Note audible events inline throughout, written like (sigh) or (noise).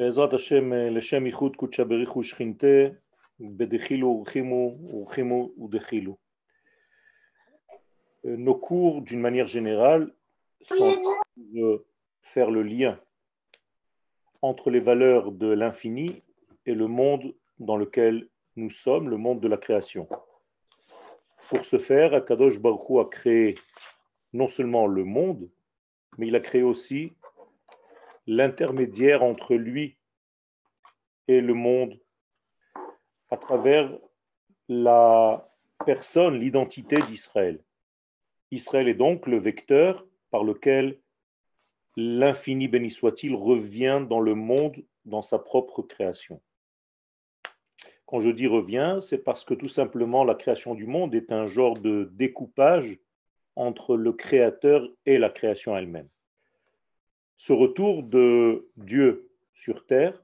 בעזרת השם, לשם ייחוד קודשא בריחו שכינתה, בדחילו ורחימו ורחימו ודחילו. Nos cours, d'une manière générale, sont de faire le lien entre les valeurs de l'infini et le monde dans lequel nous sommes, le monde de la création. Pour ce faire, Akadosh Baruch Hu a créé non seulement le monde, mais il a créé aussi l'intermédiaire entre lui et le monde à travers la personne, l'identité d'Israël. Israël est donc le vecteur par lequel l'infini béni soit-il revient dans le monde, dans sa propre création. Quand je dis revient, c'est parce que tout simplement la création du monde est un genre de découpage entre le créateur et la création elle-même. Ce retour de Dieu sur terre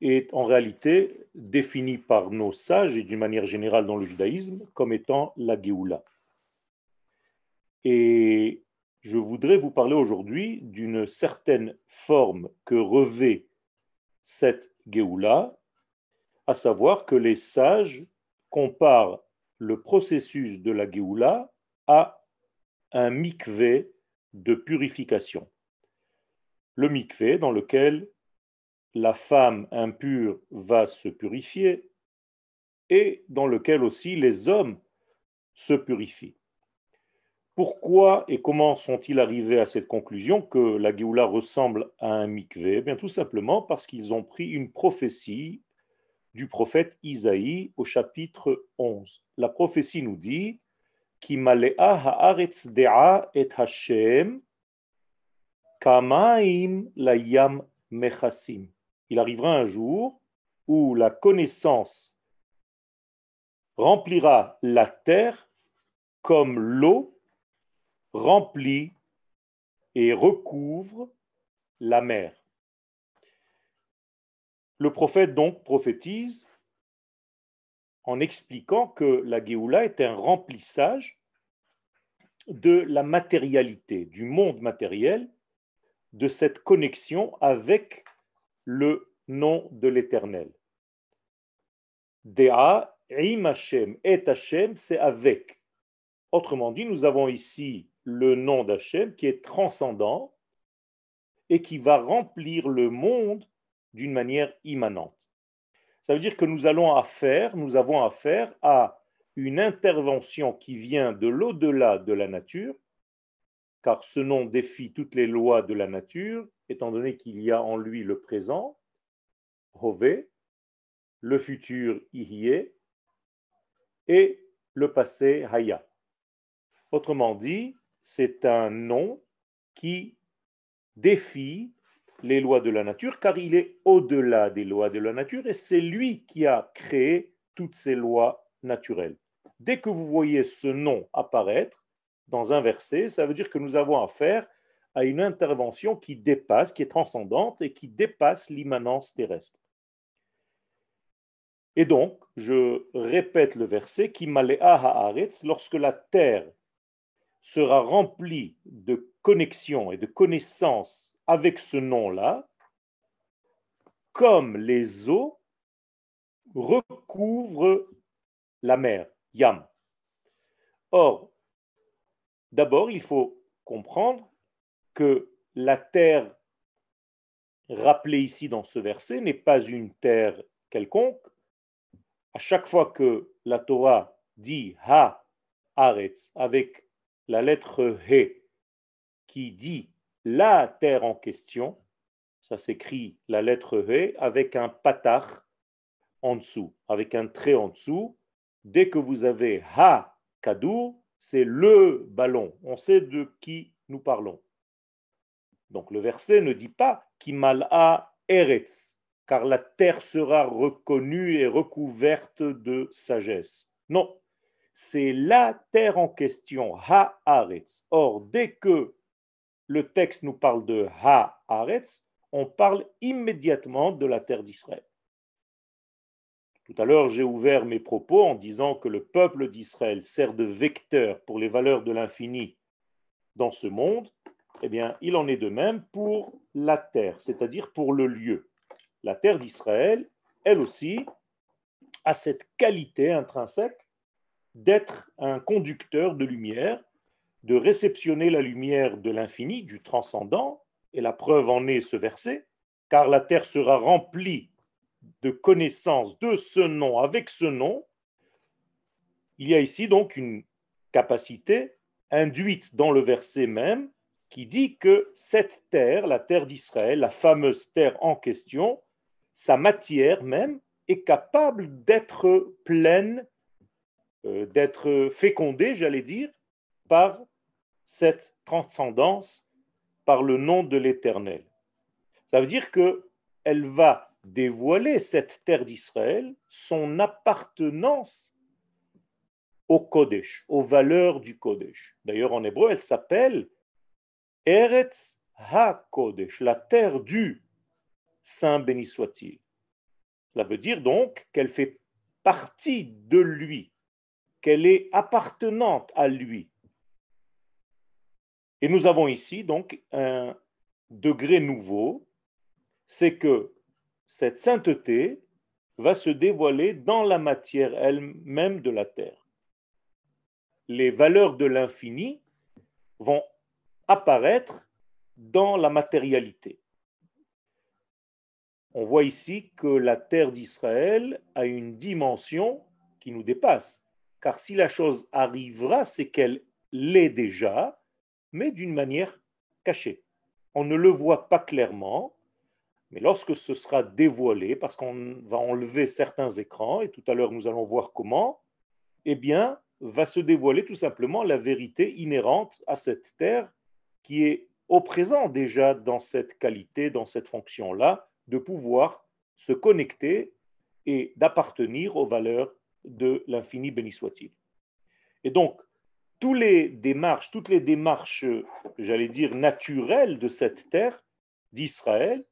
est en réalité défini par nos sages et d'une manière générale dans le judaïsme comme étant la Géoula. Et je voudrais vous parler aujourd'hui d'une certaine forme que revêt cette Géoula, à savoir que les sages comparent le processus de la Géoula à un mikvé de purification. Le mikvé dans lequel la femme impure va se purifier et dans lequel aussi les hommes se purifient. Pourquoi et comment sont-ils arrivés à cette conclusion que la Géoula ressemble à un mikvé? Eh Bien tout simplement parce qu'ils ont pris une prophétie du prophète Isaïe au chapitre 11. La prophétie nous dit et Hashem kamaim layam mechasim il arrivera un jour où la connaissance remplira la terre comme l'eau remplit et recouvre la mer. Le prophète donc prophétise en expliquant que la Géoula est un remplissage de la matérialité, du monde matériel, de cette connexion avec le nom de l'Éternel. Dea, im Hashem, et Hashem, c'est avec. Autrement dit, nous avons ici le nom d'Hachem qui est transcendant et qui va remplir le monde d'une manière immanente. Ça veut dire que nous allons affaire, nous avons affaire à une intervention qui vient de l'au-delà de la nature, car ce nom défie toutes les lois de la nature, étant donné qu'il y a en lui le présent, Hové, le futur Ihye, et le passé Haya. Autrement dit, c'est un nom qui défie les lois de la nature, car il est au-delà des lois de la nature, et c'est lui qui a créé toutes ces lois naturelles. Dès que vous voyez ce nom apparaître dans un verset, ça veut dire que nous avons affaire à une intervention qui dépasse, qui est transcendante et qui dépasse l'immanence terrestre. Et donc, je répète le verset qui haaretz, lorsque la terre sera remplie de connexion et de connaissance avec ce nom-là, comme les eaux recouvrent la mer, Yam. Or, d'abord, il faut comprendre que la terre rappelée ici dans ce verset n'est pas une terre quelconque. À chaque fois que la Torah dit Ha Aretz avec la lettre He qui dit la terre en question, ça s'écrit la lettre He avec un patach en dessous, avec un trait en dessous. Dès que vous avez Ha Kadou, c'est le ballon. On sait de qui nous parlons. Donc le verset ne dit pas Kimal'a Eretz, car la terre sera reconnue et recouverte de sagesse. Non, c'est la terre en question, Ha-Aretz. Or, dès que le texte nous parle de Ha-Aretz, on parle immédiatement de la terre d'Israël. Tout à l'heure, j'ai ouvert mes propos en disant que le peuple d'Israël sert de vecteur pour les valeurs de l'infini dans ce monde, eh bien, il en est de même pour la terre, c'est-à-dire pour le lieu. La terre d'Israël, elle aussi, a cette qualité intrinsèque d'être un conducteur de lumière, de réceptionner la lumière de l'infini, du transcendant, et la preuve en est ce verset, car la terre sera remplie de connaissances de ce nom avec ce nom. Il y a ici donc une capacité induite dans le verset même qui dit que cette terre, la terre d'Israël, la fameuse terre en question, sa matière même est capable d'être pleine, euh, d'être fécondée, j'allais dire, par cette transcendance, par le nom de l'Éternel. Ça veut dire que elle va dévoiler cette terre d'Israël, son appartenance au Kodesh, aux valeurs du Kodesh. D'ailleurs, en hébreu, elle s'appelle Eretz HaKodesh, la terre du Saint béni soit-il. Cela veut dire donc qu'elle fait partie de lui, qu'elle est appartenante à lui. Et nous avons ici donc un degré nouveau, c'est que cette sainteté va se dévoiler dans la matière elle-même de la terre. Les valeurs de l'infini vont apparaître dans la matérialité on voit ici que la terre d'Israël a une dimension qui nous dépasse. Car si la chose arrivera, c'est qu'elle l'est déjà, mais d'une manière cachée. On ne le voit pas clairement, mais lorsque ce sera dévoilé, parce qu'on va enlever certains écrans, et tout à l'heure nous allons voir comment, eh bien, va se dévoiler tout simplement la vérité inhérente à cette terre qui est au présent déjà dans cette qualité, dans cette fonction-là, de pouvoir se connecter et d'appartenir aux valeurs de l'infini béni soit-il. Et donc, tous les démarches, toutes les démarches, j'allais dire, naturelles de cette terre d'Israël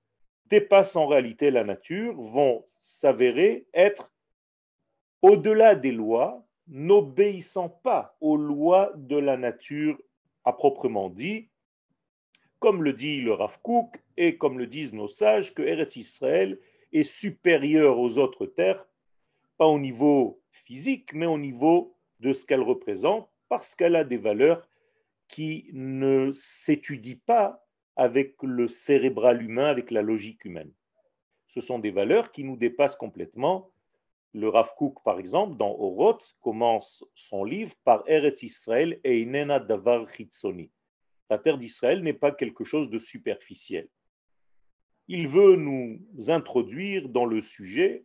dépassent en réalité la nature, vont s'avérer être au-delà des lois, n'obéissant pas aux lois de la nature à proprement dit, comme le dit le Rav Kook et comme le disent nos sages, que Eretz Israël est supérieur aux autres terres, pas au niveau physique, mais au niveau de ce qu'elle représente, parce qu'elle a des valeurs qui ne s'étudient pas avec le cérébral humain, avec la logique humaine. Ce sont des valeurs qui nous dépassent complètement. Le Rav Kook, par exemple, dans Oroth, commence son livre par Eretz Israël et Inena Davar Chitzoni la terre d'Israël n'est pas quelque chose de superficiel. Il veut nous introduire dans le sujet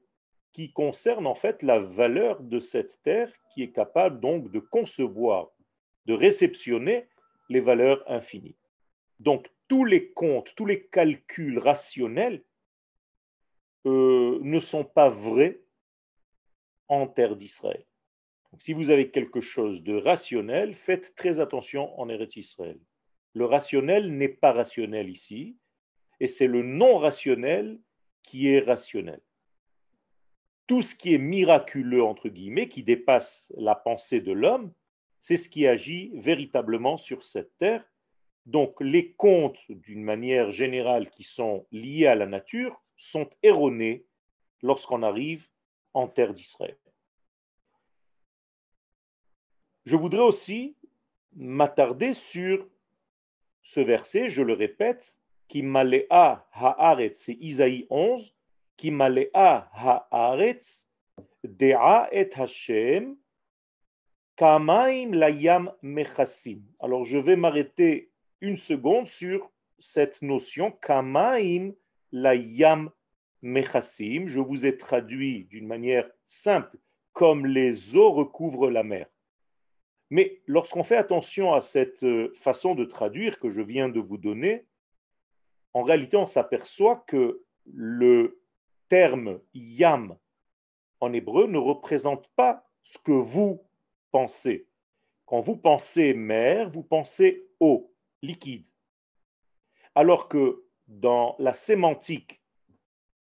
qui concerne en fait la valeur de cette terre qui est capable donc de concevoir, de réceptionner les valeurs infinies. Donc tous les comptes, tous les calculs rationnels euh, ne sont pas vrais en terre d'Israël. Si vous avez quelque chose de rationnel, faites très attention en Eretz Israël. Le rationnel n'est pas rationnel ici, et c'est le non rationnel qui est rationnel. Tout ce qui est miraculeux, entre guillemets, qui dépasse la pensée de l'homme, c'est ce qui agit véritablement sur cette terre. Donc les contes, d'une manière générale, qui sont liés à la nature, sont erronés lorsqu'on arrive en terre d'Israël. Je voudrais aussi m'attarder sur ce verset, je le répète, qui malea haaretz, c'est Isaïe 11, qui malea haaretz, dea et Hashem, kamaim layam mechassim. Alors je vais m'arrêter une seconde sur cette notion, kamaim layam mechassim. Je vous ai traduit d'une manière simple, comme les eaux recouvrent la mer. Mais lorsqu'on fait attention à cette euh, façon de traduire que je viens de vous donner, en réalité, on s'aperçoit que le terme yam en hébreu ne représente pas ce que vous pensez. Quand vous pensez mer, vous pensez eau, liquide. Alors que dans la sémantique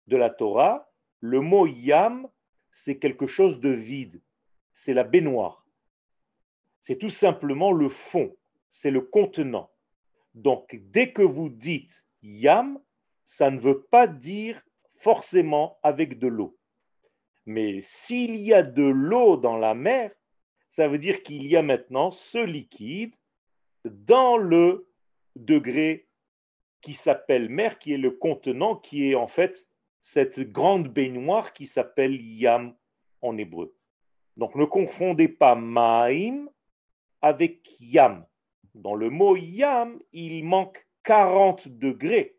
de la Torah, le mot yam, c'est quelque chose de vide, c'est la baignoire c'est tout simplement le fond, c'est le contenant. Donc, dès que vous dites yam, ça ne veut pas dire forcément avec de l'eau. Mais s'il y a de l'eau dans la mer, ça veut dire qu'il y a maintenant ce liquide dans le degré qui s'appelle mer, qui est le contenant, qui est en fait cette grande baignoire qui s'appelle yam en hébreu. Donc ne confondez pas maïm avec yam. Dans le mot yam, il manque 40 degrés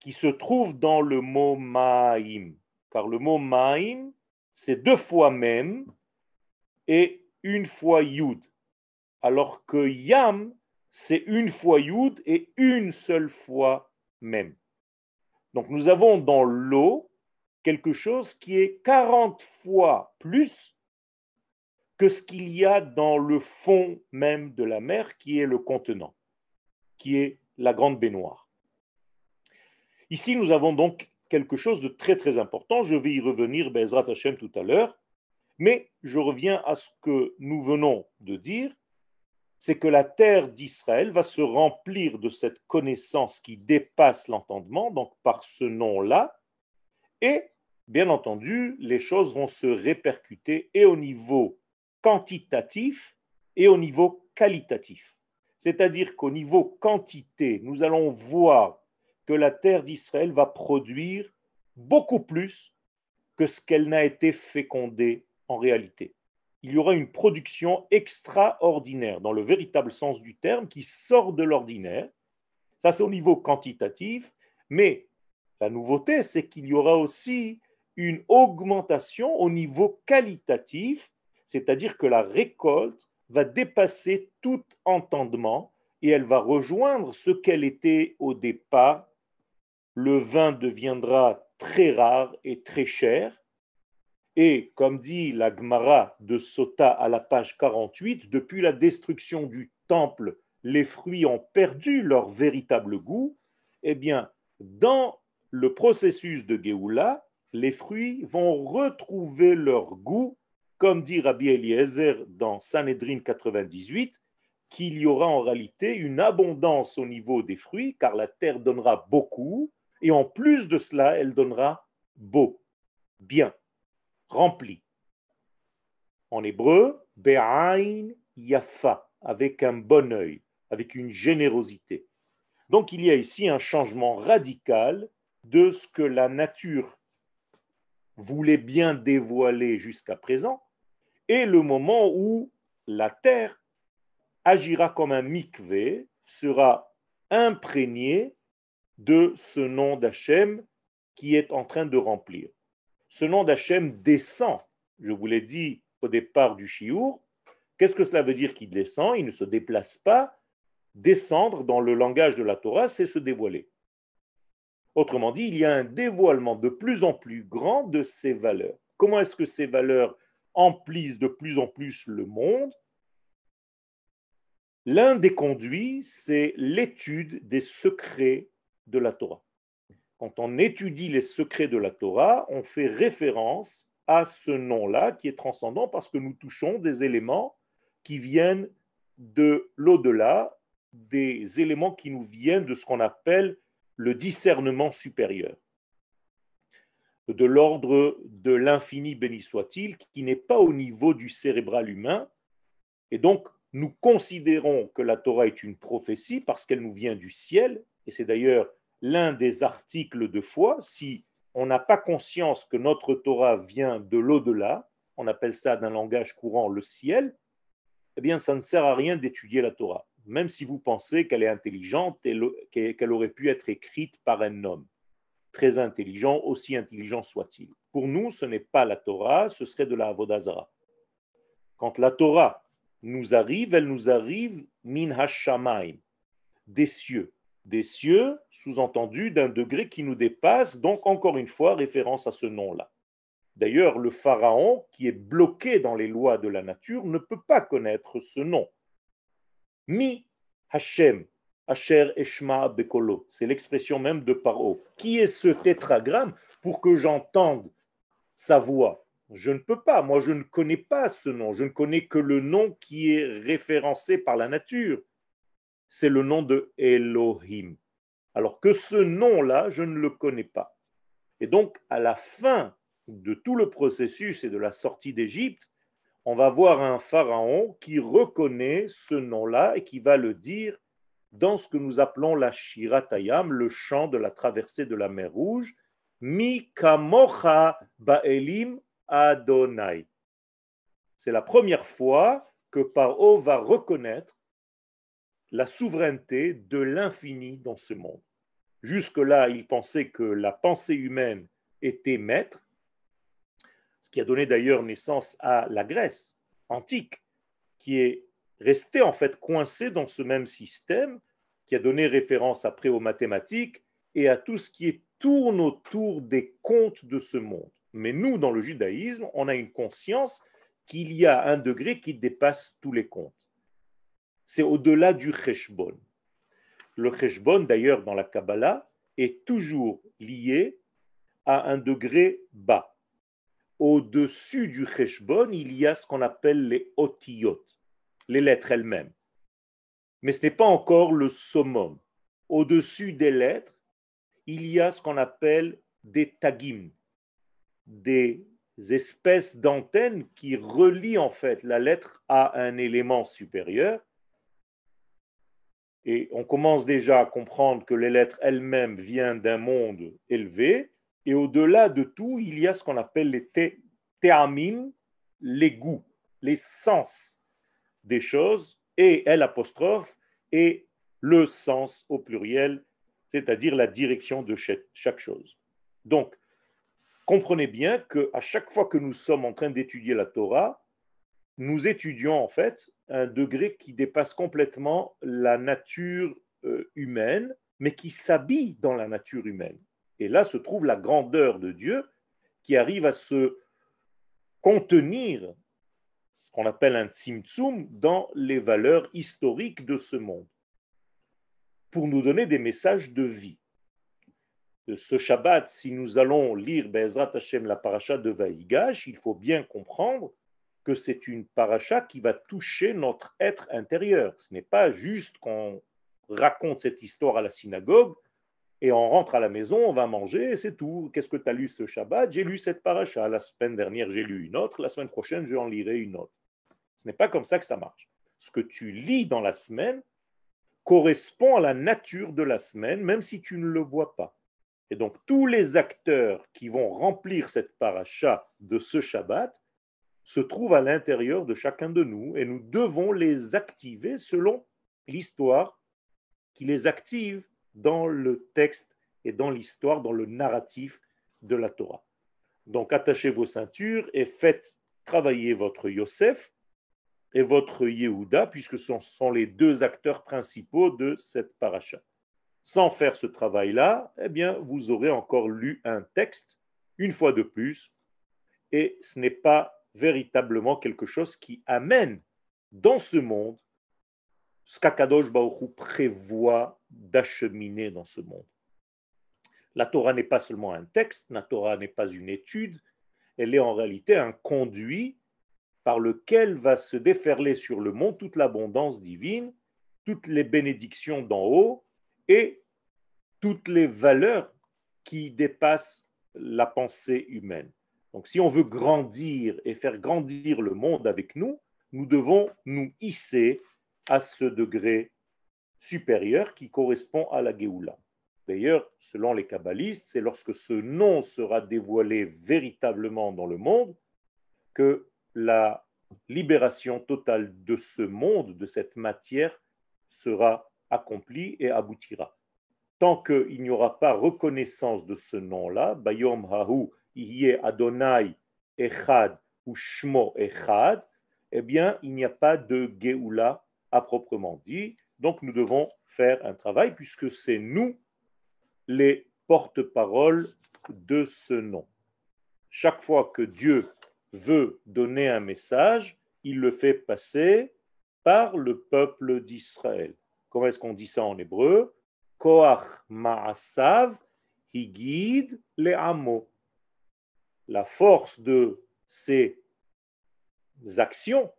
qui se trouvent dans le mot maïm. Car le mot maïm, c'est deux fois même et une fois yud. Alors que yam, c'est une fois yud et une seule fois même. Donc nous avons dans l'eau quelque chose qui est 40 fois plus que ce qu'il y a dans le fond même de la mer, qui est le contenant, qui est la grande baignoire. Ici, nous avons donc quelque chose de très très important. Je vais y revenir, Bezrat Hashem, tout à l'heure. Mais je reviens à ce que nous venons de dire, c'est que la terre d'Israël va se remplir de cette connaissance qui dépasse l'entendement, donc par ce nom-là, et bien entendu, les choses vont se répercuter et au niveau quantitatif et au niveau qualitatif. C'est-à-dire qu'au niveau quantité, nous allons voir que la terre d'Israël va produire beaucoup plus que ce qu'elle n'a été fécondée en réalité. Il y aura une production extraordinaire, dans le véritable sens du terme, qui sort de l'ordinaire. Ça, c'est au niveau quantitatif, mais la nouveauté, c'est qu'il y aura aussi une augmentation au niveau qualitatif c'est-à-dire que la récolte va dépasser tout entendement et elle va rejoindre ce qu'elle était au départ. Le vin deviendra très rare et très cher. Et comme dit la Gemara de Sota à la page 48, depuis la destruction du temple, les fruits ont perdu leur véritable goût. Eh bien, dans le processus de Géoula, les fruits vont retrouver leur goût comme dit Rabbi Eliezer dans Sanhedrin 98, qu'il y aura en réalité une abondance au niveau des fruits, car la terre donnera beaucoup, et en plus de cela, elle donnera beau, bien, rempli. En hébreu, Be'ain Yafa, avec un bon œil, avec une générosité. Donc il y a ici un changement radical de ce que la nature voulait bien dévoiler jusqu'à présent, et le moment où la terre agira comme un mikvé, sera imprégnée de ce nom d'Hachem qui est en train de remplir. Ce nom d'Hachem descend, je vous l'ai dit au départ du Chiour. Qu'est-ce que cela veut dire qu'il descend? Il ne se déplace pas. Descendre dans le langage de la Torah, c'est se dévoiler. Autrement dit, il y a un dévoilement de plus en plus grand de ces valeurs. Comment est-ce que ces valeurs emplissent de plus en plus le monde, l'un des conduits, c'est l'étude des secrets de la Torah. Quand on étudie les secrets de la Torah, on fait référence à ce nom-là qui est transcendant parce que nous touchons des éléments qui viennent de l'au-delà, des éléments qui nous viennent de ce qu'on appelle le discernement supérieur de l'ordre de l'infini béni soit-il, qui n'est pas au niveau du cérébral humain. Et donc, nous considérons que la Torah est une prophétie parce qu'elle nous vient du ciel, et c'est d'ailleurs l'un des articles de foi. Si on n'a pas conscience que notre Torah vient de l'au-delà, on appelle ça d'un langage courant le ciel, eh bien, ça ne sert à rien d'étudier la Torah, même si vous pensez qu'elle est intelligente et qu'elle aurait pu être écrite par un homme très intelligent, aussi intelligent soit-il. Pour nous, ce n'est pas la Torah, ce serait de la Avodazara. Quand la Torah nous arrive, elle nous arrive min hashamaim, des cieux. Des cieux, sous-entendu, d'un degré qui nous dépasse, donc encore une fois, référence à ce nom-là. D'ailleurs, le pharaon, qui est bloqué dans les lois de la nature, ne peut pas connaître ce nom. Mi Hashem, Asher Eshma Bekolo. C'est l'expression même de Paro. Qui est ce tétragramme pour que j'entende sa voix? Je ne peux pas. Moi, je ne connais pas ce nom. Je ne connais que le nom qui est référencé par la nature. C'est le nom de Elohim. Alors que ce nom-là, je ne le connais pas. Et donc, à la fin de tout le processus et de la sortie d'Égypte, on va voir un pharaon qui reconnaît ce nom-là et qui va le dire dans ce que nous appelons la Shiratayam, le chant de la traversée de la mer Rouge, Mi ba'elim Adonai. C'est la première fois que Paro va reconnaître la souveraineté de l'infini dans ce monde. Jusque-là, il pensait que la pensée humaine était maître, ce qui a donné d'ailleurs naissance à la Grèce antique, qui est restée en fait coincée dans ce même système, qui a donné référence après aux mathématiques et à tout ce qui tourne autour des comptes de ce monde. Mais nous, dans le judaïsme, on a une conscience qu'il y a un degré qui dépasse tous les comptes. C'est au-delà du cheshbon. Le cheshbon, d'ailleurs, dans la Kabbalah, est toujours lié à un degré bas. Au-dessus du cheshbon, il y a ce qu'on appelle les otiyot, les lettres elles-mêmes. Mais ce n'est pas encore le summum. Au-dessus des lettres, il y a ce qu'on appelle des tagim, des espèces d'antennes qui relient en fait la lettre à un élément supérieur et on commence déjà à comprendre que les lettres elles-mêmes viennent d'un monde élevé. Et au-delà de tout, il y a ce qu'on appelle les théamim, les goûts, les sens des choses, et L apostrophe, et le sens au pluriel, c'est-à-dire la direction de chaque chose. Donc, comprenez bien qu'à chaque fois que nous sommes en train d'étudier la Torah, nous étudions en fait un degré qui dépasse complètement la nature euh, humaine, mais qui s'habille dans la nature humaine. Et là se trouve la grandeur de Dieu qui arrive à se contenir, ce qu'on appelle un tzimtzum, dans les valeurs historiques de ce monde, pour nous donner des messages de vie. De ce Shabbat, si nous allons lire Bezrat Hashem, la paracha de Vaïgash, il faut bien comprendre c'est une paracha qui va toucher notre être intérieur. Ce n'est pas juste qu'on raconte cette histoire à la synagogue et on rentre à la maison, on va manger et c'est tout. Qu'est-ce que tu as lu ce Shabbat? J'ai lu cette paracha. La semaine dernière, j'ai lu une autre. La semaine prochaine, je en lirai une autre. Ce n'est pas comme ça que ça marche. Ce que tu lis dans la semaine correspond à la nature de la semaine, même si tu ne le vois pas. Et donc, tous les acteurs qui vont remplir cette paracha de ce Shabbat, se trouvent à l'intérieur de chacun de nous et nous devons les activer selon l'histoire qui les active dans le texte et dans l'histoire, dans le narratif de la Torah. Donc attachez vos ceintures et faites travailler votre Yosef et votre Yehuda, puisque ce sont les deux acteurs principaux de cette paracha. Sans faire ce travail-là, eh bien, vous aurez encore lu un texte, une fois de plus, et ce n'est pas véritablement quelque chose qui amène dans ce monde ce qu'Akadosh prévoit d'acheminer dans ce monde. La Torah n'est pas seulement un texte, la Torah n'est pas une étude, elle est en réalité un conduit par lequel va se déferler sur le monde toute l'abondance divine, toutes les bénédictions d'en haut et toutes les valeurs qui dépassent la pensée humaine. Donc si on veut grandir et faire grandir le monde avec nous, nous devons nous hisser à ce degré supérieur qui correspond à la Géoula. D'ailleurs, selon les kabbalistes, c'est lorsque ce nom sera dévoilé véritablement dans le monde que la libération totale de ce monde, de cette matière, sera accomplie et aboutira. Tant qu'il n'y aura pas reconnaissance de ce nom-là, Bayom Hahu Adonai Echad ou Shmo Echad, eh bien, il n'y a pas de Geoula à proprement dit. Donc, nous devons faire un travail puisque c'est nous les porte-paroles de ce nom. Chaque fois que Dieu veut donner un message, il le fait passer par le peuple d'Israël. Comment est-ce qu'on dit ça en hébreu? Koach Ma'asav Higid le Amo la force de ses actions,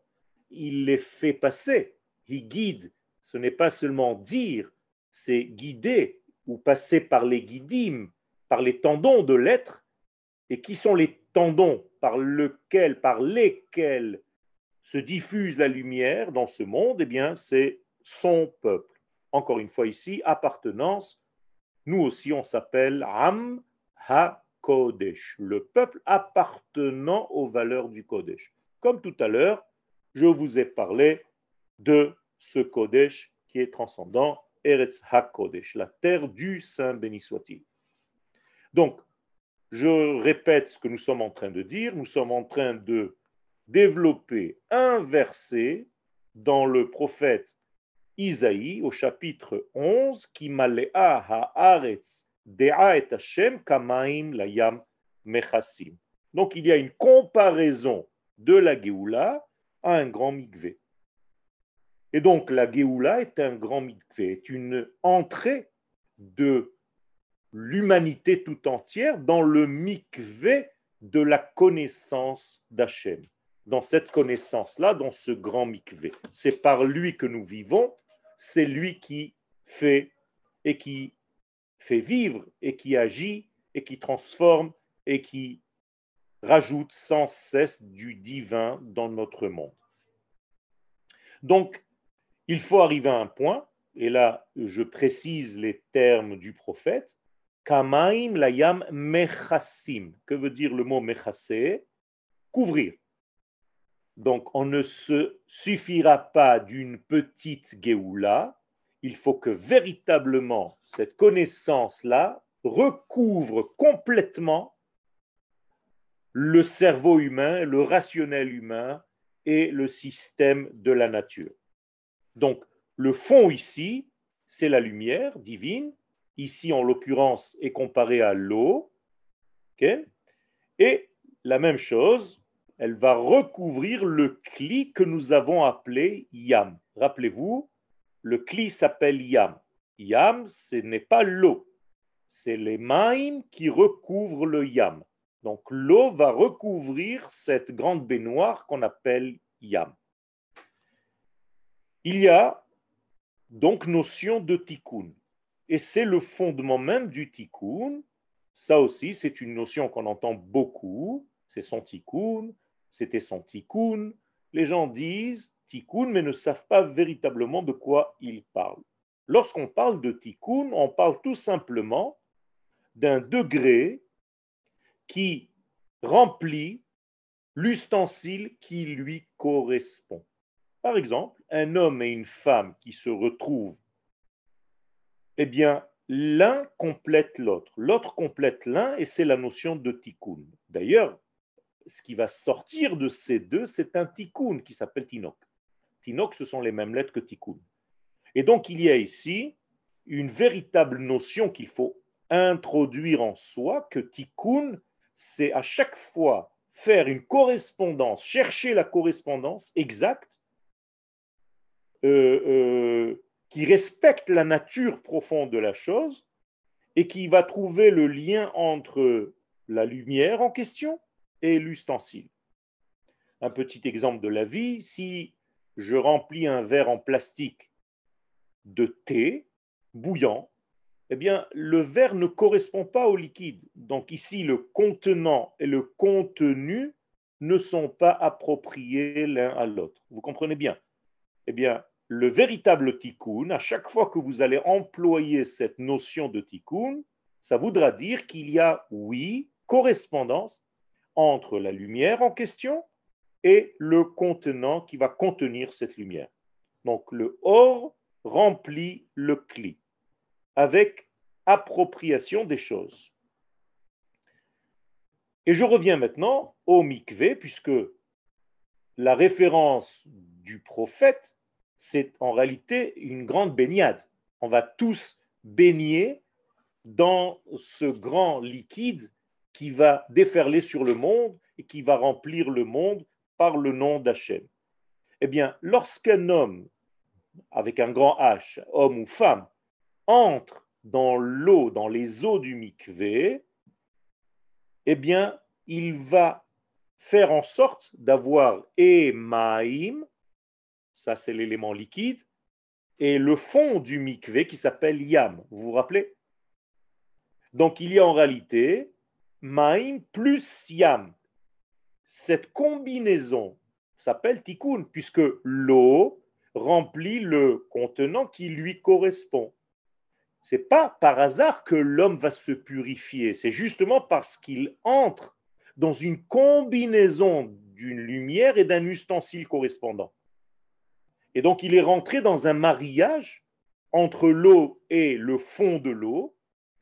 il les fait passer. Il guide ce n'est pas seulement dire, c'est guider ou passer par les guidim, par les tendons de l'être. Et qui sont les tendons par, lequel, par lesquels se diffuse la lumière dans ce monde? Eh bien, c'est son peuple. Encore une fois ici, appartenance. Nous aussi, on s'appelle Am Le peuple appartenant aux valeurs du Kodesh. Comme tout à l'heure, je vous ai parlé de ce Kodesh qui est transcendant, Eretz HaKodesh, la terre du Saint béni soit-il. Donc, je répète ce que nous sommes en train de dire. Nous sommes en train de développer un verset dans le prophète Isaïe au chapitre 11 qui malea haaretz dea et Hashem kamaim layam mechasim. Donc il y a une comparaison de la Géoula à un grand mikvé. Et donc la Géoula est un grand mikvé, est une entrée de l'humanité tout entière dans le mikvé de la connaissance d'Hachem. Dans cette connaissance-là, dans ce grand mikvé. C'est par lui que nous vivons, c'est lui qui fait et qui fait vivre et qui agit et qui transforme et qui rajoute sans cesse du divin dans notre monde. Donc, il faut arriver à un point, et là je précise les termes du prophète, Kamaim layam mechassim. Que veut dire le mot mechassé Couvrir. Donc on ne se suffira pas d'une petite geoula, il faut que véritablement cette connaissance-là recouvre complètement le cerveau humain, le rationnel humain et le système de la nature. Donc le fond ici, c'est la lumière divine ici en l'occurrence est comparé à l'eau, et la même chose, elle va recouvrir le cli que nous avons appelé yam. Rappelez-vous, le cli s'appelle yam. Yam, ce n'est pas l'eau, c'est les maïm qui recouvrent le yam. Donc l'eau va recouvrir cette grande baignoire qu'on appelle yam. Il y a donc notion de tikkun. Et c'est le fondement même du tikkun. Ça aussi, c'est une notion qu'on entend beaucoup. C'est son tikkun, c'était son tikkun. Les gens disent tikkun, mais ne savent pas véritablement de quoi ils parlent. Lorsqu'on parle de tikkun, on parle tout simplement d'un degré qui remplit l'ustensile qui lui correspond. Par exemple, un homme et une femme qui se retrouvent eh bien, l'un complète l'autre. L'autre complète l'un et c'est la notion de tikkun. D'ailleurs, ce qui va sortir de ces deux, c'est un tikkun qui s'appelle tinok. Tinok, ce sont les mêmes lettres que tikkun. Et donc, il y a ici une véritable notion qu'il faut introduire en soi, que tikkun, c'est à chaque fois faire une correspondance, chercher la correspondance exacte euh, euh, qui respecte la nature profonde de la chose et qui va trouver le lien entre la lumière en question et l'ustensile. Un petit exemple de la vie, si je remplis un verre en plastique de thé bouillant, eh bien, le verre ne correspond pas au liquide. Donc ici, le contenant et le contenu ne sont pas appropriés l'un à l'autre. Vous comprenez bien? Eh bien, le véritable tikkun, à chaque fois que vous allez employer cette notion de tikkun, ça voudra dire qu'il y a, oui, correspondance entre la lumière en question et le contenant qui va contenir cette lumière. Donc le or remplit le cli avec appropriation des choses. Et je reviens maintenant au mikvé, puisque la référence du prophète c'est en réalité une grande baignade. On va tous baigner dans ce grand liquide qui va déferler sur le monde et qui va remplir le monde le nom d'Hachem. Eh bien, lorsqu'un homme, avec un grand H, homme ou femme, entre dans l'eau, dans les eaux du mikvé, eh bien, il va faire en sorte d'avoir Emaim, ça c'est l'élément liquide, et le fond du mikvé qui s'appelle Yam. Vous vous rappelez? Donc il y a en réalité Maïm plus Yam. Cette combinaison s'appelle Tikkun, puisque l'eau remplit le contenant qui lui correspond. C'est pas par hasard que l'homme va se purifier, c'est justement parce qu'il entre dans une combinaison d'une lumière et d'un ustensile correspondant. Et donc il est rentré dans un mariage entre l'eau et le fond de l'eau,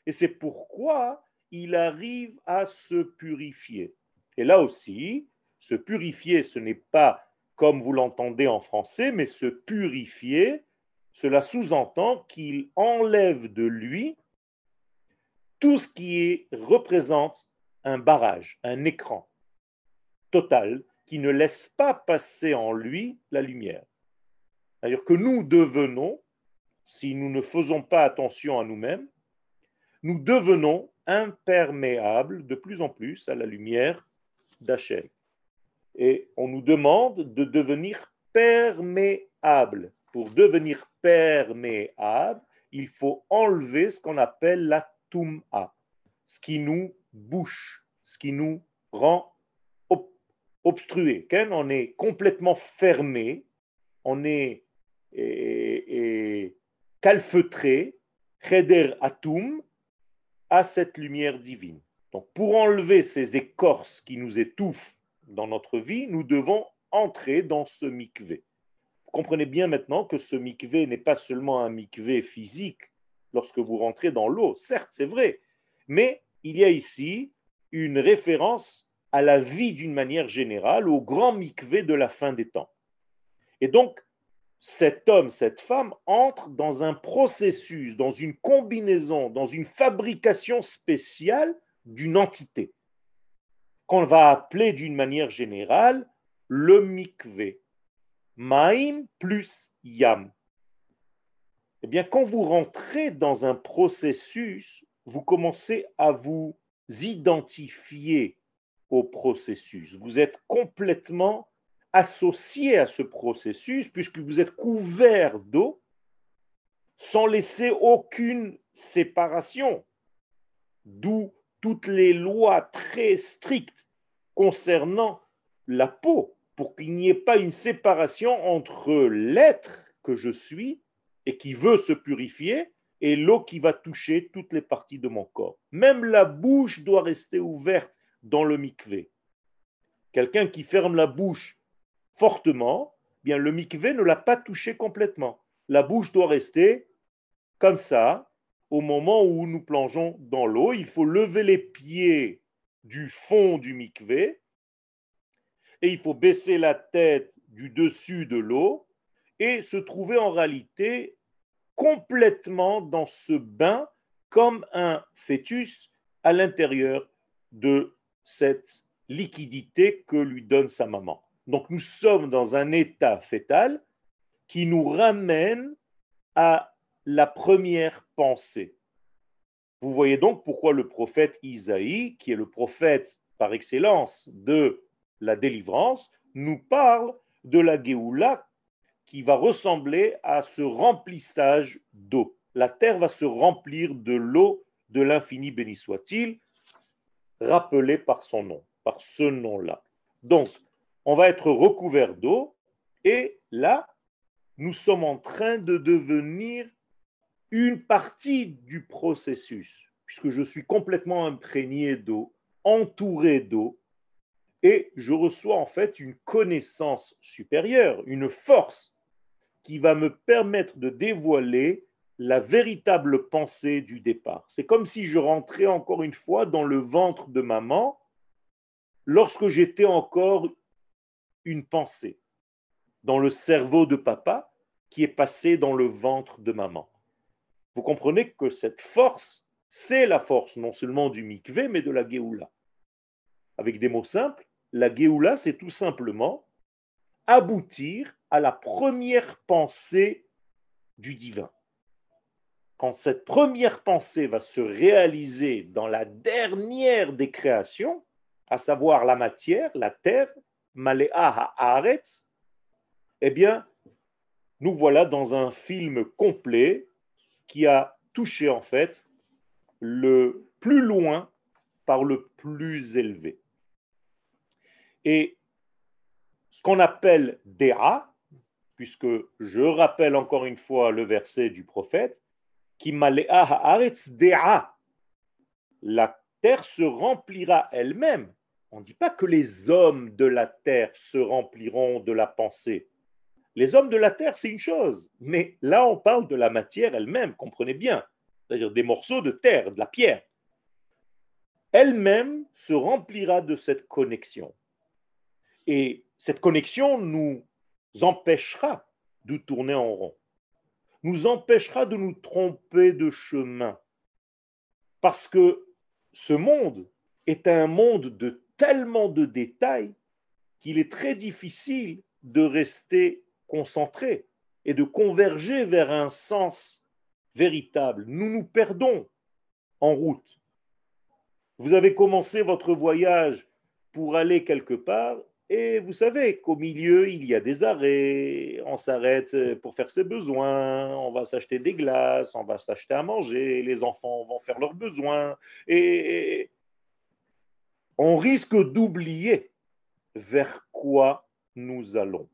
et c'est pourquoi il arrive à se purifier. Et là aussi, se purifier, ce n'est pas comme vous l'entendez en français, mais se purifier, cela sous-entend qu'il enlève de lui tout ce qui représente un barrage, un écran total qui ne laisse pas passer en lui la lumière. C'est-à-dire que nous devenons, si nous ne faisons pas attention à nous-mêmes, nous devenons imperméables de plus en plus à la lumière et on nous demande de devenir perméable. Pour devenir perméable, il faut enlever ce qu'on appelle la tum'a, ce qui nous bouche, ce qui nous rend obstrué. On est complètement fermé, on est calfeutré, cheder atum, à cette lumière divine. Donc pour enlever ces écorces qui nous étouffent dans notre vie, nous devons entrer dans ce mikvé. Vous comprenez bien maintenant que ce mikvé n'est pas seulement un mikvé physique lorsque vous rentrez dans l'eau, certes c'est vrai, mais il y a ici une référence à la vie d'une manière générale, au grand mikvé de la fin des temps. Et donc, cet homme, cette femme entre dans un processus, dans une combinaison, dans une fabrication spéciale d'une entité qu'on va appeler d'une manière générale le mikvé. Maïm plus yam. Eh bien, quand vous rentrez dans un processus, vous commencez à vous identifier au processus. Vous êtes complètement associé à ce processus puisque vous êtes couvert d'eau sans laisser aucune séparation. D'où toutes les lois très strictes concernant la peau, pour qu'il n'y ait pas une séparation entre l'être que je suis et qui veut se purifier et l'eau qui va toucher toutes les parties de mon corps. Même la bouche doit rester ouverte dans le mikvé. Quelqu'un qui ferme la bouche fortement, bien le mikvé ne l'a pas touché complètement. La bouche doit rester comme ça, au moment où nous plongeons dans l'eau. Il faut lever les pieds du fond du mikvé et il faut baisser la tête du dessus de l'eau et se trouver en réalité complètement dans ce bain comme un fœtus à l'intérieur de cette liquidité que lui donne sa maman. Donc nous sommes dans un état fœtal qui nous ramène à la première pensée. Vous voyez donc pourquoi le prophète Isaïe, qui est le prophète par excellence de la délivrance, nous parle de la Géoula qui va ressembler à ce remplissage d'eau. La terre va se remplir de l'eau de l'infini béni soit-il, rappelé par son nom, par ce nom-là. Donc, on va être recouvert d'eau et là, nous sommes en train de devenir une partie du processus, puisque je suis complètement imprégné d'eau, entouré d'eau, et je reçois en fait une connaissance supérieure, une force qui va me permettre de dévoiler la véritable pensée du départ. C'est comme si je rentrais encore une fois dans le ventre de maman lorsque j'étais encore une pensée, dans le cerveau de papa qui est passé dans le ventre de maman. Vous comprenez que cette force, c'est la force non seulement du mikvé, mais de la Géoula. Avec des mots simples, la Géoula, c'est tout simplement aboutir à la première pensée du divin. Quand cette première pensée va se réaliser dans la dernière des créations, à savoir la matière, la terre, Malea Haaretz, eh bien, nous voilà dans un film complet qui a touché en fait le plus loin par le plus élevé. Et ce qu'on appelle Déa, puisque je rappelle encore une fois le verset du prophète, qui la terre se remplira elle-même. On ne dit pas que les hommes de la terre se rempliront de la pensée. Les hommes de la terre, c'est une chose, mais là on parle de la matière elle-même, comprenez bien, c'est-à-dire des morceaux de terre, de la pierre. Elle-même se remplira de cette connexion. Et cette connexion nous empêchera de tourner en rond, nous empêchera de nous tromper de chemin. Parce que ce monde est un monde de tellement de détails qu'il est très difficile de rester concentré et de converger vers un sens véritable. Nous nous perdons en route. Vous avez commencé votre voyage pour aller quelque part et vous savez qu'au milieu, il y a des arrêts, on s'arrête pour faire ses besoins, on va s'acheter des glaces, on va s'acheter à manger, les enfants vont faire leurs besoins, et on risque d'oublier vers quoi nous allons.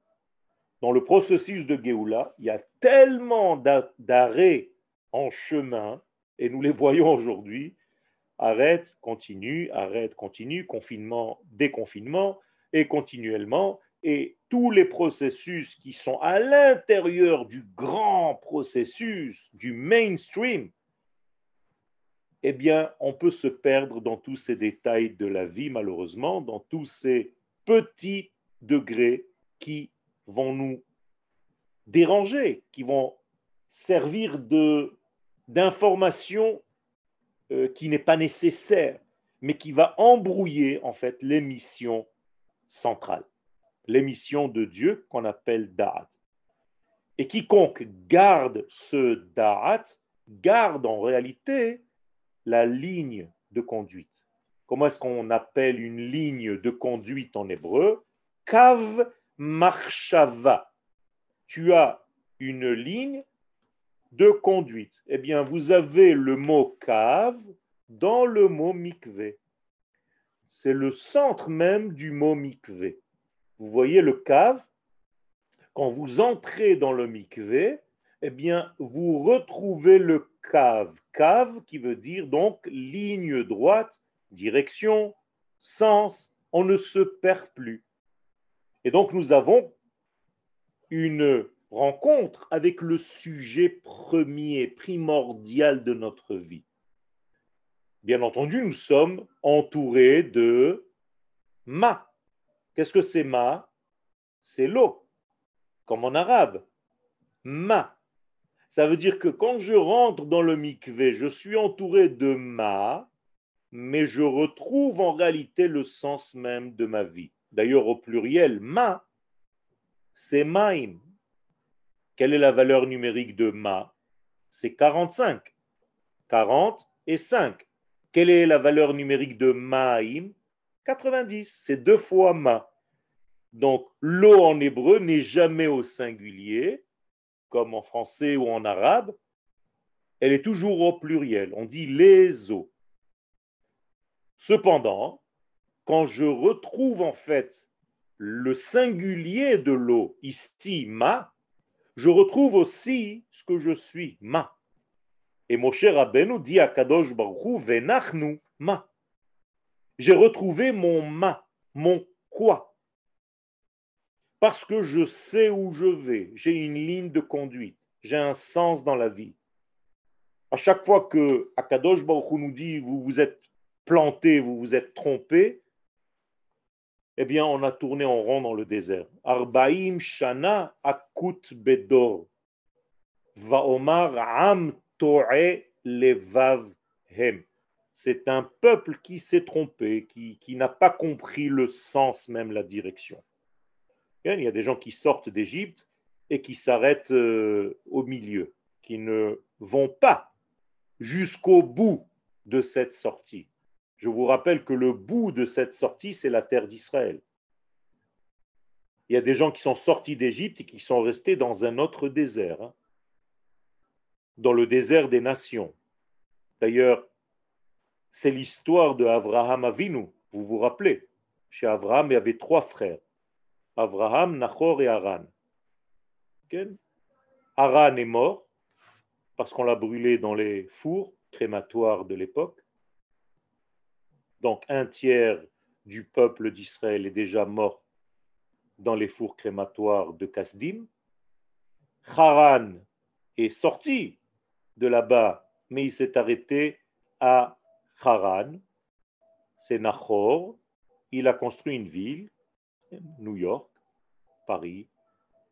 Dans le processus de Géoula, il y a tellement d'arrêts en chemin, et nous les voyons aujourd'hui, arrête, continue, arrête, continue, confinement, déconfinement, et continuellement, et tous les processus qui sont à l'intérieur du grand processus, du mainstream, eh bien, on peut se perdre dans tous ces détails de la vie, malheureusement, dans tous ces petits degrés qui vont nous déranger, qui vont servir de d'information euh, qui n'est pas nécessaire, mais qui va embrouiller en fait l'émission centrale, l'émission de Dieu qu'on appelle Da'at. Et quiconque garde ce Da'at garde en réalité la ligne de conduite. Comment est-ce qu'on appelle une ligne de conduite en hébreu? Kav marshava. Tu as une ligne de conduite. Eh bien, vous avez le mot kav dans le mot mikvé c'est le centre même du mot mikvé. Vous voyez le cave, quand vous entrez dans le mikvé, eh bien, vous retrouvez le cave. Cave qui veut dire donc ligne droite, direction, sens, on ne se perd plus. Et donc nous avons une rencontre avec le sujet premier, primordial de notre vie. Bien entendu, nous sommes entourés de ma. Qu'est-ce que c'est ma? C'est l'eau, comme en arabe. Ma. Ça veut dire que quand je rentre dans le mikvé, je suis entouré de ma, mais je retrouve en réalité le sens même de ma vie. D'ailleurs, au pluriel, ma, c'est maim. Quelle est la valeur numérique de ma? C'est 45. 40 et 5. Quelle est la valeur numérique de Ma'im? 90. C'est deux fois Ma. Donc l'eau en hébreu n'est jamais au singulier, comme en français ou en arabe. Elle est toujours au pluriel. On dit les eaux. Cependant, quand je retrouve en fait le singulier de l'eau, ici ma, je retrouve aussi ce que je suis, ma. Et Moshe Rabbeinu dit à Kadosh Baruch Venachnu ma. J'ai retrouvé mon ma, mon quoi. Parce que je sais où je vais, j'ai une ligne de conduite, j'ai un sens dans la vie. À chaque fois que Akadosh Baruch nous dit vous vous êtes planté, vous vous êtes trompé, eh bien on a tourné en rond dans le désert. Arbaim shana akut bedor. Vaomar am c'est un peuple qui s'est trompé, qui, qui n'a pas compris le sens, même la direction. Il y a des gens qui sortent d'Égypte et qui s'arrêtent euh, au milieu, qui ne vont pas jusqu'au bout de cette sortie. Je vous rappelle que le bout de cette sortie, c'est la terre d'Israël. Il y a des gens qui sont sortis d'Égypte et qui sont restés dans un autre désert, hein. dans le désert des nations. D'ailleurs, c'est l'histoire de Avraham Avinu, vous vous rappelez. Chez Abraham, il y avait trois frères. Abraham, Nachor et Haran. Haran est mort parce qu'on l'a brûlé dans les fours crématoires de l'époque. Donc un tiers du peuple d'Israël est déjà mort dans les fours crématoires de Kasdim. Haran est sorti de là-bas, mais il s'est arrêté à Haran. C'est Nachor. Il a construit une ville, New York, Paris,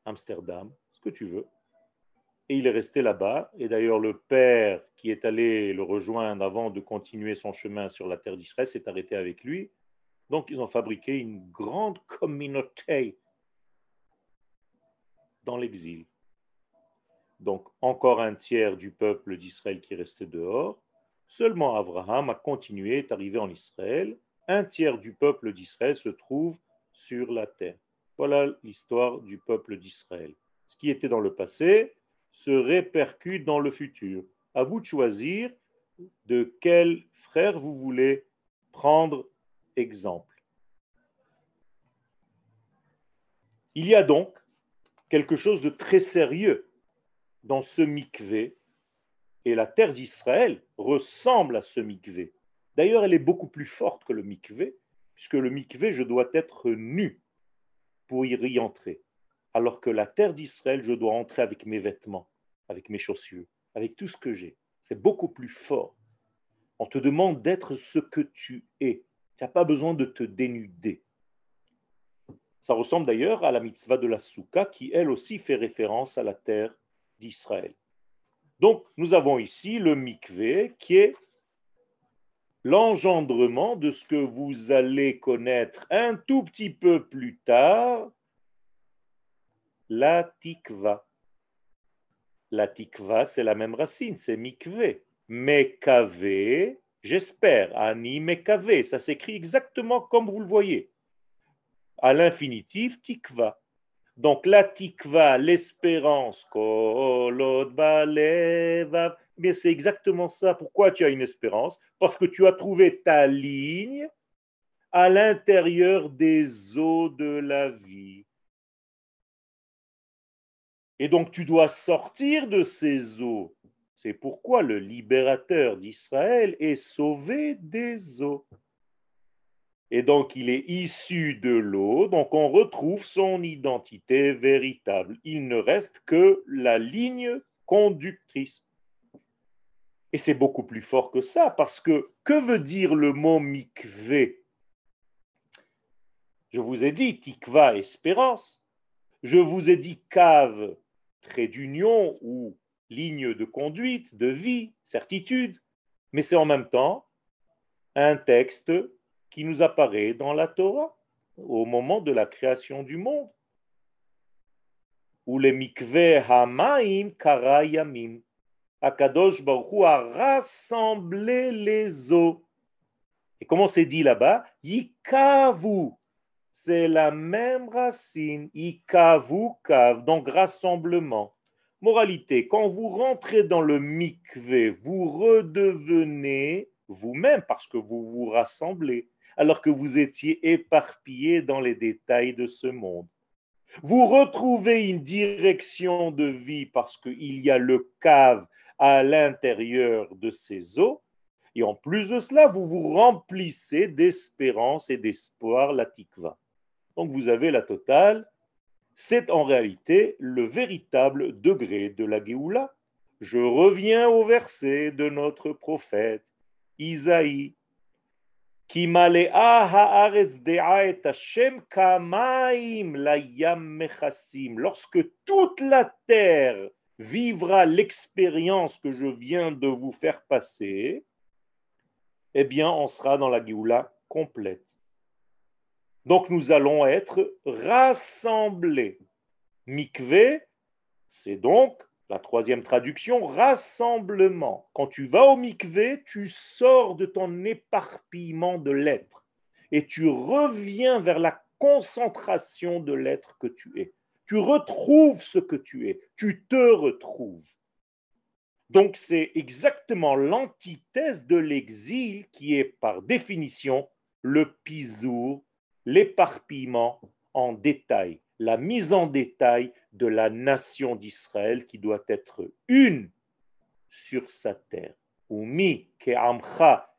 Amsterdam, ce que tu veux. Et il est resté là-bas. Et d'ailleurs, le père qui est allé le rejoindre avant de continuer son chemin sur la terre d'Israël s'est arrêté avec lui. Donc, ils ont fabriqué une grande communauté dans l'exil. Donc, encore un tiers du peuple d'Israël qui restait dehors. Seulement Abraham a continué, est arrivé en Israël. Un tiers du peuple d'Israël se trouve sur la terre. Voilà l'histoire du peuple d'Israël. Ce qui était dans le passé se répercute dans le futur. À vous de choisir de quel frère vous voulez prendre exemple. Il y a donc quelque chose de très sérieux dans ce mikvé, et la terre d'Israël ressemble à ce mikvé. D'ailleurs, elle est beaucoup plus forte que le mikvé, puisque le mikvé, je dois être nu pour y entrer. Alors que la terre d'Israël, je dois entrer avec mes vêtements, avec mes chaussures, avec tout ce que j'ai. C'est beaucoup plus fort. On te demande d'être ce que tu es. Tu n'as pas besoin de te dénuder. Ça ressemble d'ailleurs à la mitzvah de la soukha qui, elle aussi, fait référence à la terre d'Israël. Donc, nous avons ici le mikvé qui est l'engendrement de ce que vous allez connaître un tout petit peu plus tard, la tikva. La tikva, c'est la même racine, c'est mikvé. Mekave, j'espère. Ani mekave, ça s'écrit exactement comme vous le voyez. À l'infinitif, tikva. Donc la tikva, l'espérance, mais c'est exactement ça. Pourquoi tu as une espérance? Parce que tu as trouvé ta ligne à l'intérieur des eaux de la vie. Et donc tu dois sortir de ces eaux. C'est pourquoi le libérateur d'Israël est sauvé des eaux. Et donc il est issu de l'eau, donc on retrouve son identité véritable. Il ne reste que la ligne conductrice. Et c'est beaucoup plus fort que ça, parce que que veut dire le mot mikvé? Je vous ai dit tikva, espérance. Je vous ai dit cave, trait d'union ou ligne de conduite, de vie, certitude. Mais c'est en même temps un texte qui nous apparaît dans la Torah au moment de la création du monde. Ou les mikveh hamaim karayamim. Akadosh Baruch a rassemblé les eaux. Et comment c'est dit là-bas? Yikavu. C'est la même racine. Yikavu kav. Donc rassemblement. Moralité, quand vous rentrez dans le mikvé, vous redevenez vous-même parce que vous vous rassemblez alors que vous étiez éparpillé dans les détails de ce monde. Vous retrouvez une direction de vie parce qu'il y a le cave à l'intérieur de ces eaux. Et en plus de cela, vous vous remplissez d'espérance et d'espoir, la tikva. Donc vous avez la totale. C'est en réalité le véritable degré de la Géoula. Je reviens au verset de notre prophète Isaïe Lorsque toute la terre vivra l'expérience que je viens de vous faire passer, eh bien, on sera dans la Géoula complète. Donc, nous allons être rassemblés. Mikvé, c'est donc la troisième traduction, rassemblement. Quand tu vas au mikvé, tu sors de ton éparpillement de lettres et tu reviens vers la concentration de l'être que tu es. Tu retrouves ce que tu es, tu te retrouves. Donc c'est exactement l'antithèse de l'exil qui est par définition le pisour, l'éparpillement en détail, la mise en détail de la nation d'Israël qui doit être une sur sa terre.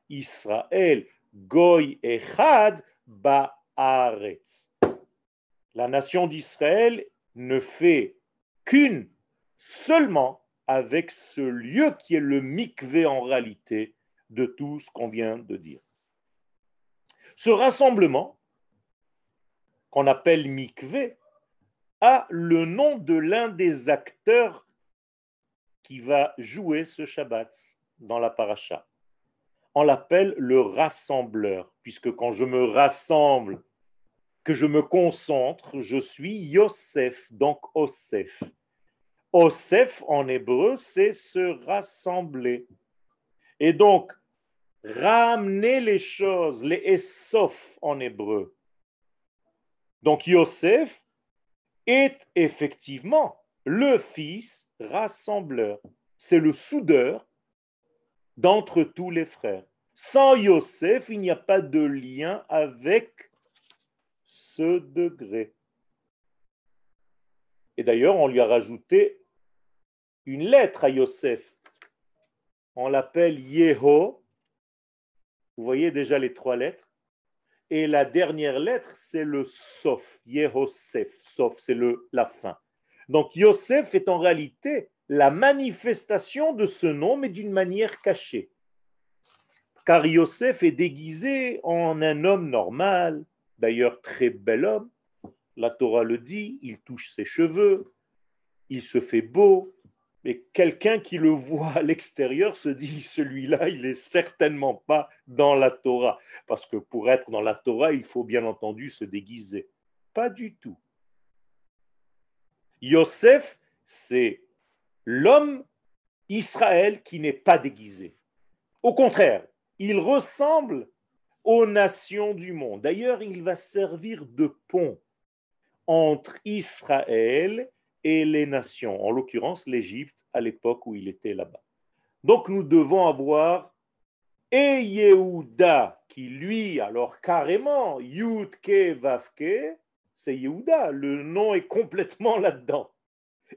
Israël goy echad. La nation d'Israël ne fait qu'une seulement avec ce lieu qui est le mikvé en réalité de tout ce qu'on vient de dire. Ce rassemblement, qu'on appelle mikvé, a le nom de l'un des acteurs qui va jouer ce Shabbat dans la paracha. On l'appelle le rassembleur, puisque quand je me rassemble, que je me concentre, je suis Yosef, donc Osef. Osef en hébreu, c'est se rassembler. Et donc, ramener les choses, les Esof en hébreu. Donc Yosef est effectivement le fils rassembleur. C'est le soudeur d'entre tous les frères. Sans Yosef, il n'y a pas de lien avec ce degré. Et d'ailleurs, on lui a rajouté une lettre à Yosef. On l'appelle Yeho. Vous voyez déjà les trois lettres. Et la dernière lettre, c'est le Sof. Yehosef. Sof, c'est la fin. Donc Yosef est en réalité la manifestation de ce nom, mais d'une manière cachée. Car Yosef est déguisé en un homme normal, d'ailleurs très bel homme. La Torah le dit, il touche ses cheveux, il se fait beau, mais quelqu'un qui le voit à l'extérieur se dit celui-là, il n'est certainement pas dans la Torah. Parce que pour être dans la Torah, il faut bien entendu se déguiser. Pas du tout. Yosef, c'est l'homme Israël qui n'est pas déguisé. Au contraire, il ressemble aux nations du monde. D'ailleurs, il va servir de pont entre Israël et les nations, en l'occurrence l'Égypte à l'époque où il était là-bas. Donc nous devons avoir et Yehuda qui lui, alors carrément, Yudke Vavke, c'est Yehuda, le nom est complètement là-dedans.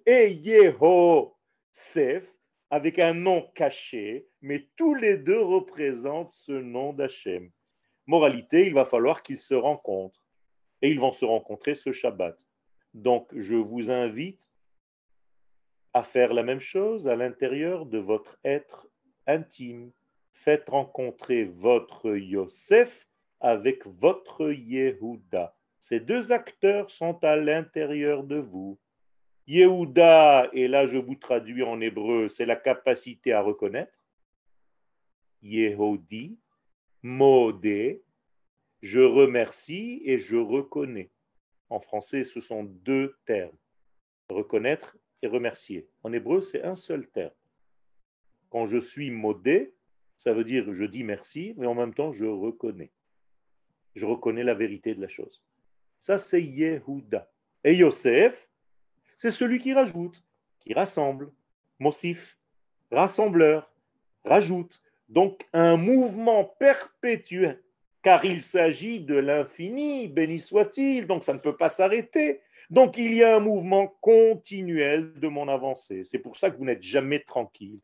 Et Yeho Sef, avec un nom caché, mais tous les deux représentent ce nom d'Hachem. Moralité, il va falloir qu'ils se rencontrent. Et ils vont se rencontrer ce Shabbat. Donc, je vous invite à faire la même chose à l'intérieur de votre être intime. Faites rencontrer votre Yosef avec votre Yehuda. Ces deux acteurs sont à l'intérieur de vous. Yehuda, et là je vous traduis en hébreu, c'est la capacité à reconnaître. Yehudi, Modé, je remercie et je reconnais. En français, ce sont deux termes. Reconnaître et remercier. En hébreu, c'est un seul terme. Quand je suis modé, ça veut dire je dis merci, mais en même temps, je reconnais. Je reconnais la vérité de la chose. Ça, c'est Yehuda. Et Yosef, c'est celui qui rajoute, qui rassemble. Mosif, rassembleur, rajoute. Donc, un mouvement perpétuel car il s'agit de l'infini, béni soit-il, donc ça ne peut pas s'arrêter. Donc il y a un mouvement continuel de mon avancée. C'est pour ça que vous n'êtes jamais tranquille.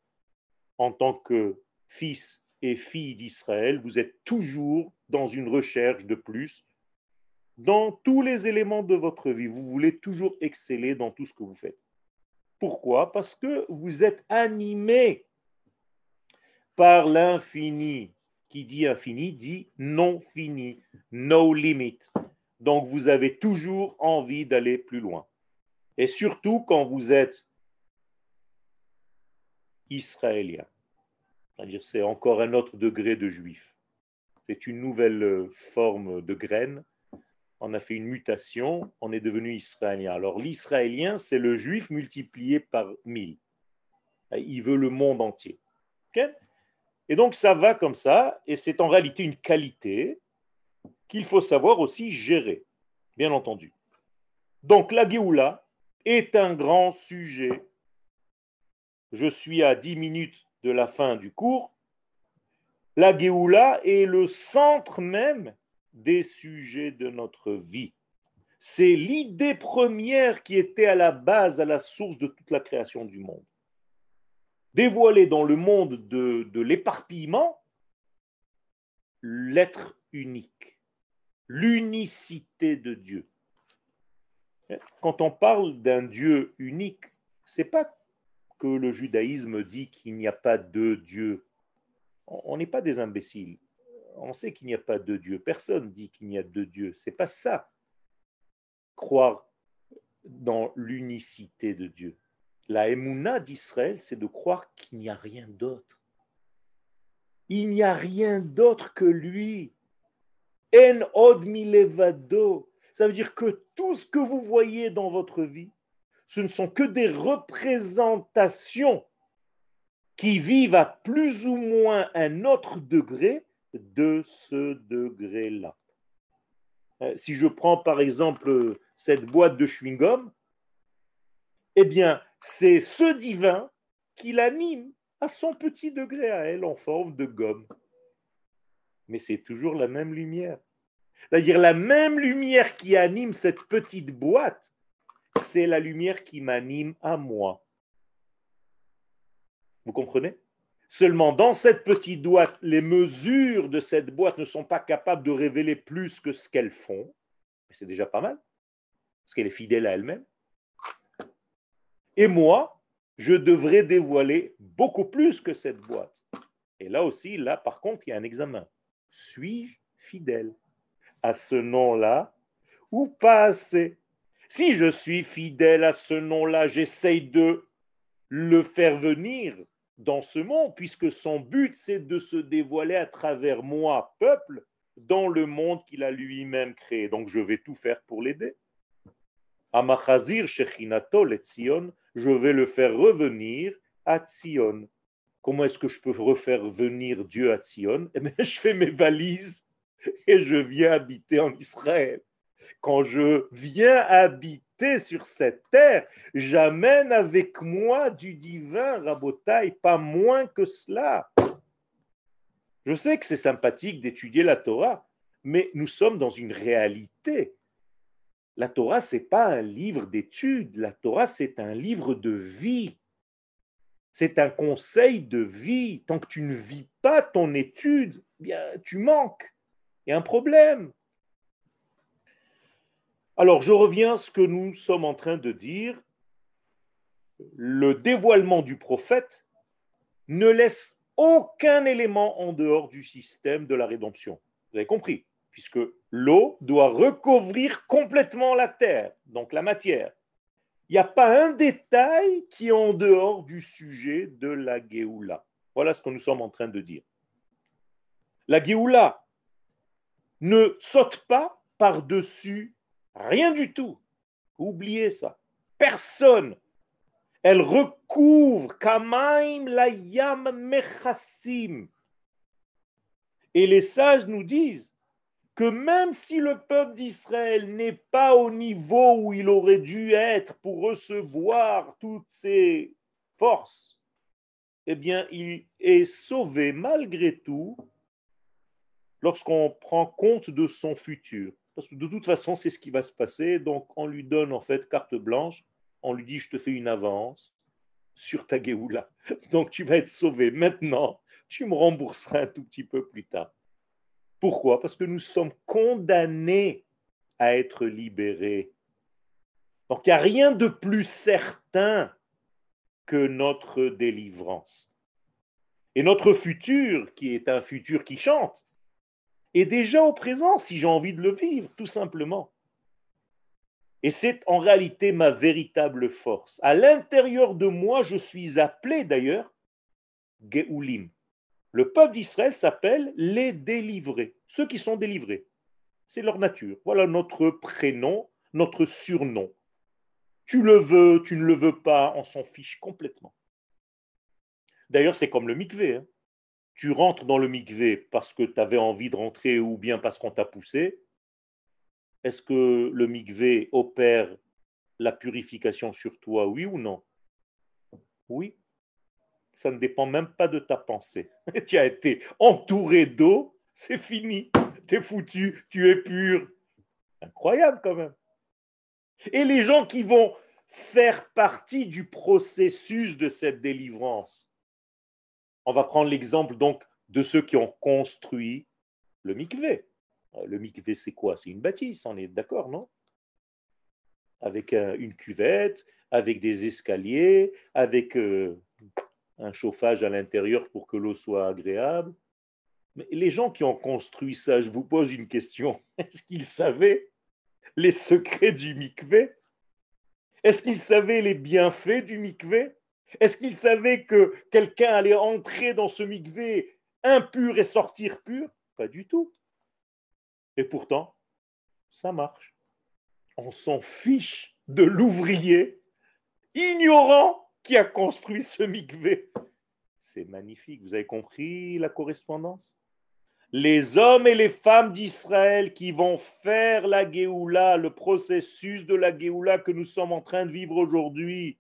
En tant que fils et fille d'Israël, vous êtes toujours dans une recherche de plus dans tous les éléments de votre vie. Vous voulez toujours exceller dans tout ce que vous faites. Pourquoi? Parce que vous êtes animé par l'infini qui dit infini dit non fini, no limit. Donc vous avez toujours envie d'aller plus loin. Et surtout quand vous êtes israélien. C'est-à-dire c'est encore un autre degré de juif. C'est une nouvelle euh, forme de graine. On a fait une mutation, on est devenu israélien. Alors l'israélien, c'est le juif multiplié par mille. Il veut le monde entier. Et donc ça va comme ça, et c'est en réalité une qualité qu'il faut savoir aussi gérer. bien entendu. Donc la Géoula est un grand sujet. Je suis à 10 minutes de la fin du cours. La Géoula est le centre même des sujets de notre vie. C'est l'idée première qui était à la base, à la source de toute la création du monde. Dévoiler dans le monde de, l'éparpillement l'être unique, l'unicité de Dieu. Quand on parle d'un Dieu unique, c'est pas que le judaïsme dit qu'il n'y a pas de Dieu. On n'est pas des imbéciles. On sait qu'il n'y a pas de Dieu. Personne dit qu'il n'y a de Dieu. C'est pas ça. Croire dans l'unicité de Dieu. La émouna d'Israël, c'est de croire qu'il n'y a rien d'autre. Il n'y a rien d'autre que lui. En od milevado. Ça veut dire que tout ce que vous voyez dans votre vie, ce ne sont que des représentations qui vivent à plus ou moins un autre degré de ce degré-là. Euh, si je prends par exemple cette boîte de chewing-gum, eh bien, c'est ce divin qui l'anime à son petit degré à elle en forme de gomme. Mais c'est toujours la même lumière. C'est-à-dire la même lumière qui anime cette petite boîte, c'est la lumière qui m'anime à moi. Vous comprenez? Seulement dans cette petite boîte, les mesures de cette boîte ne sont pas capables de révéler plus que ce qu'elles font. C'est déjà pas mal, parce qu'elle est fidèle à elle-même. Et moi, je devrais dévoiler beaucoup plus que cette boîte. Et là aussi, là par contre, il y a un examen. Suis-je fidèle à ce nom-là ou pas assez? Si je suis fidèle à ce nom-là, j'essaye de le faire venir dans ce monde, puisque son but, c'est de se dévoiler à travers moi, peuple, dans le monde qu'il a lui-même créé. Donc je vais tout faire pour l'aider. Amachazir Shechinato et je vais le faire revenir à Tzion. Comment est-ce que je peux refaire venir Dieu à Tzion? Eh bien, (laughs) je fais mes valises et je viens habiter en Israël. Quand je viens habiter sur cette terre, j'amène avec moi du divin, Rabotai, pas moins que cela. Je sais que c'est sympathique d'étudier la Torah, mais nous sommes dans une réalité. La Torah, ce n'est pas un livre d'études, la Torah, c'est un livre de vie. C'est un conseil de vie. Tant que tu ne vis pas ton étude, bien, tu manques. Il y a un problème. Alors, je reviens à ce que nous sommes en train de dire. Le dévoilement du prophète ne laisse aucun élément en dehors du système de la rédemption. Vous avez compris? Puisque l'eau doit recouvrir complètement la terre, donc la matière. Il n'y a pas un détail qui est en dehors du sujet de la Géoula. Voilà ce que nous sommes en train de dire. La Géoula ne saute pas par-dessus rien du tout. Oubliez ça. Personne. Elle recouvre Kamaim la yam mechassim. Et les sages nous disent que même si le peuple d'Israël n'est pas au niveau où il aurait dû être pour recevoir toutes ses forces, eh bien, il est sauvé malgré tout lorsqu'on prend compte de son futur. Parce que de toute façon, c'est ce qui va se passer. Donc, on lui donne en fait carte blanche. On lui dit, je te fais une avance sur ta Géoula. (laughs) Donc, tu vas être sauvé maintenant. Tu me rembourseras un tout petit peu plus tard. Pourquoi? Parce que nous sommes condamnés à être libérés. Donc, il n'y a rien de plus certain que notre délivrance. Et notre futur, qui est un futur qui chante, est déjà au présent si j'ai envie de le vivre, tout simplement. Et c'est en réalité ma véritable force. À l'intérieur de moi, je suis appelé d'ailleurs Geoulim. Le peuple d'Israël s'appelle les délivrés, ceux qui sont délivrés. C'est leur nature. Voilà notre prénom, notre surnom. Tu le veux, tu ne le veux pas, on s'en fiche complètement. D'ailleurs, c'est comme le mikvé. Hein tu rentres dans le mikvé parce que tu avais envie de rentrer ou bien parce qu'on t'a poussé, Est-ce que le mikvé opère la purification sur toi, oui ou non? Oui. Ça ne dépend même pas de ta pensée. (laughs) tu as été entouré d'eau, c'est fini. Tu es foutu, tu es pur. Incroyable quand même. Et les gens qui vont faire partie du processus de cette délivrance. On va prendre l'exemple donc de ceux qui ont construit le mikvé. Le mikvé, c'est quoi? C'est une bâtisse, on est d'accord, non? Avec une cuvette, avec des escaliers, avec euh, un chauffage à l'intérieur pour que l'eau soit agréable. Mais les gens qui ont construit ça, je vous pose une question. (laughs) Est-ce qu'ils savaient les secrets du mikvé Est-ce qu'ils savaient les bienfaits du mikvé Est-ce qu'ils savaient que quelqu'un allait entrer dans ce mikvé impur et sortir pur? Pas du tout. Et pourtant, ça marche. On s'en fiche de l'ouvrier ignorant qui a construit ce mikvé. C'est magnifique. Vous avez compris la correspondance? Les hommes et les femmes d'Israël qui vont faire la Géoula, le processus de la Géoula que nous sommes en train de vivre aujourd'hui,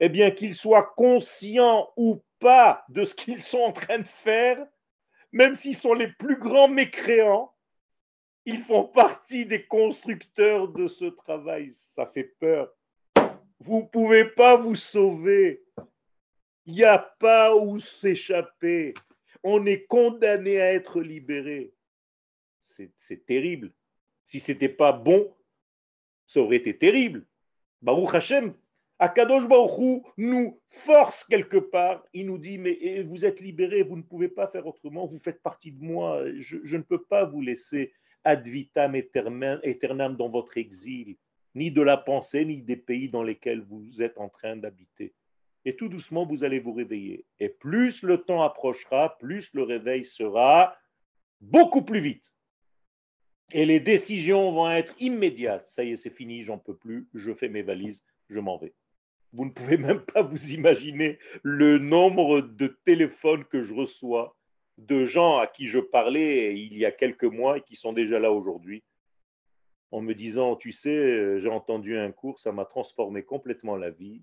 eh bien qu'ils soient conscients ou pas de ce qu'ils sont en train de faire, même s'ils sont les plus grands mécréants, ils font partie des constructeurs de ce travail. Ça fait peur. Vous ne pouvez pas vous sauver. Il n'y a pas où s'échapper on est condamné à être libéré. C'est terrible. Si ce n'était pas bon, ça aurait été terrible. Baruch Hashem, Akadosh Baruch nous force quelque part. Il nous dit, mais vous êtes libéré, vous ne pouvez pas faire autrement, vous faites partie de moi. Je, ne peux pas vous laisser ad vitam aeternam dans votre exil, ni de la pensée, ni des pays dans lesquels vous êtes en train d'habiter et tout doucement, vous allez vous réveiller. Et plus le temps approchera, plus le réveil sera beaucoup plus vite. Et les décisions vont être immédiates. Ça y est, c'est fini, j'en peux plus, je fais mes valises, je m'en vais. Vous ne pouvez même pas vous imaginer le nombre de téléphones que je reçois de gens à qui je parlais il y a quelques mois et qui sont déjà là aujourd'hui, en me disant, tu sais, j'ai entendu un cours, ça m'a transformé complètement la vie.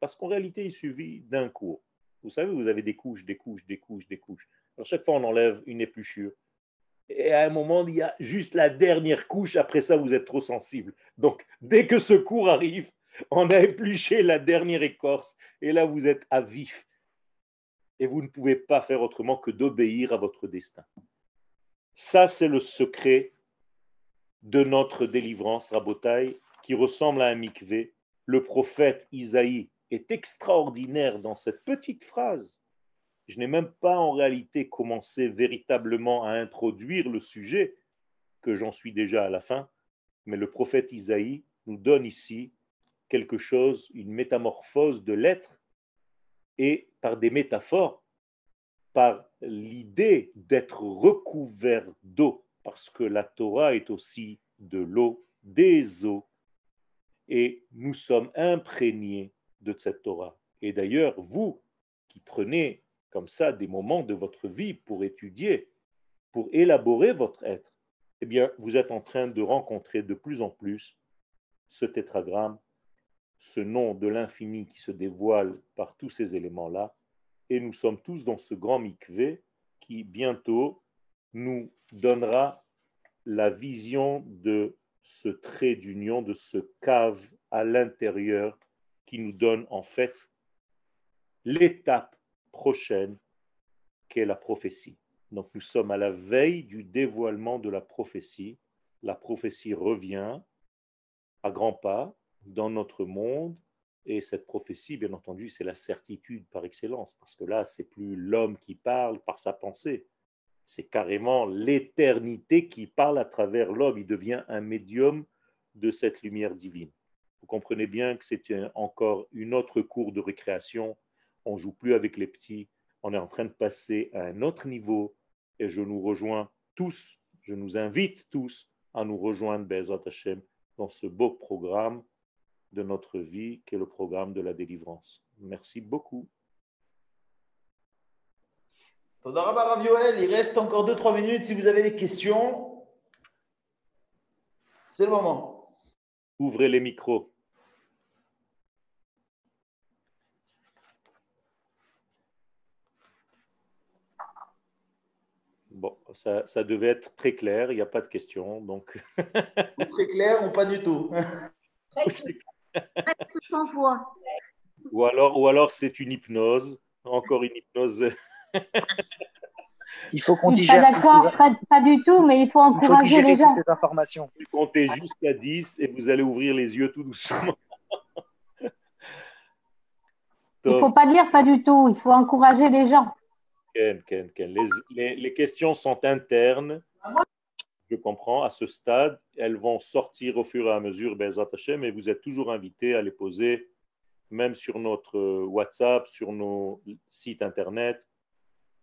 Parce qu'en réalité, il suffit d'un cours. Vous savez, vous avez des couches, des couches, des couches, des couches. Alors chaque fois, on enlève une épluchure. Et à un moment, il y a juste la dernière couche. Après ça, vous êtes trop sensible. Donc, dès que ce cours arrive, on a épluché la dernière écorce. Et là, vous êtes à vif. Et vous ne pouvez pas faire autrement que d'obéir à votre destin. Ça, c'est le secret de notre délivrance, Rabotaille, qui ressemble à un mikvé. Le prophète Isaïe est extraordinaire dans cette petite phrase. Je n'ai même pas en réalité commencé véritablement à introduire le sujet, que j'en suis déjà à la fin, mais le prophète Isaïe nous donne ici quelque chose, une métamorphose de l'être, et par des métaphores, par l'idée d'être recouvert d'eau, parce que la Torah est aussi de l'eau, des eaux, et nous sommes imprégnés de cette Torah. Et d'ailleurs, vous qui prenez comme ça des moments de votre vie pour étudier, pour élaborer votre être, eh bien, vous êtes en train de rencontrer de plus en plus ce tétragramme, ce nom de l'infini qui se dévoile par tous ces éléments-là, et nous sommes tous dans ce grand mikvé qui bientôt nous donnera la vision de ce trait d'union, de ce cave à l'intérieur qui nous donne en fait l'étape prochaine qu'est la prophétie. Donc nous sommes à la veille du dévoilement de la prophétie. La prophétie revient à grands pas dans notre monde et cette prophétie, bien entendu, c'est la certitude par excellence, parce que là, c'est plus l'homme qui parle par sa pensée, c'est carrément l'éternité qui parle à travers l'homme, il devient un médium de cette lumière divine. Vous comprenez bien que c'est encore une autre cour de récréation. On joue plus avec les petits. On est en train de passer à un autre niveau. Et je nous rejoins tous, je nous invite tous à nous rejoindre, Bezat Hashem, dans ce beau programme de notre vie, qui est le programme de la délivrance. Merci beaucoup. Il reste encore 2-3 minutes si vous avez des questions. C'est le moment. Ouvrez les micros. Bon, ça, ça devait être très clair, il n'y a pas de questions. Donc... (laughs) Ou très clair ou pas du tout. sans voix. Ou alors, ou alors c'est une hypnose, encore une hypnose. Il faut qu'on digère. Pas d'accord, pas, pas, du tout, mais il faut encourager les gens. Ces informations. Vous comptez jusqu'à 10 et vous allez ouvrir les yeux tout doucement. il ne faut pas dire pas du tout, il faut encourager les gens. Ken, Ken, Ken. Les, les, questions sont internes. Je comprends, à ce stade, elles vont sortir au fur et à mesure, Bezat mais vous êtes toujours invité à les poser, même sur notre WhatsApp, sur nos sites internet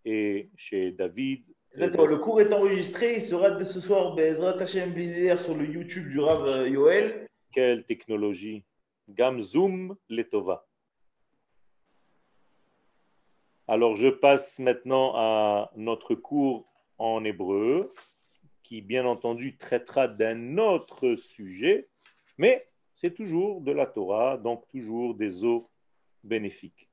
et chez David. Le cours est enregistré, il sera dès ce soir, Bezat Hashem sur le YouTube du Rav euh, Yoel. Quelle technologie Gamzoom Letova. Alors, je passe maintenant à notre cours en hébreu, qui bien entendu traitera d'un autre sujet, mais c'est toujours de la Torah, donc toujours des eaux bénéfiques.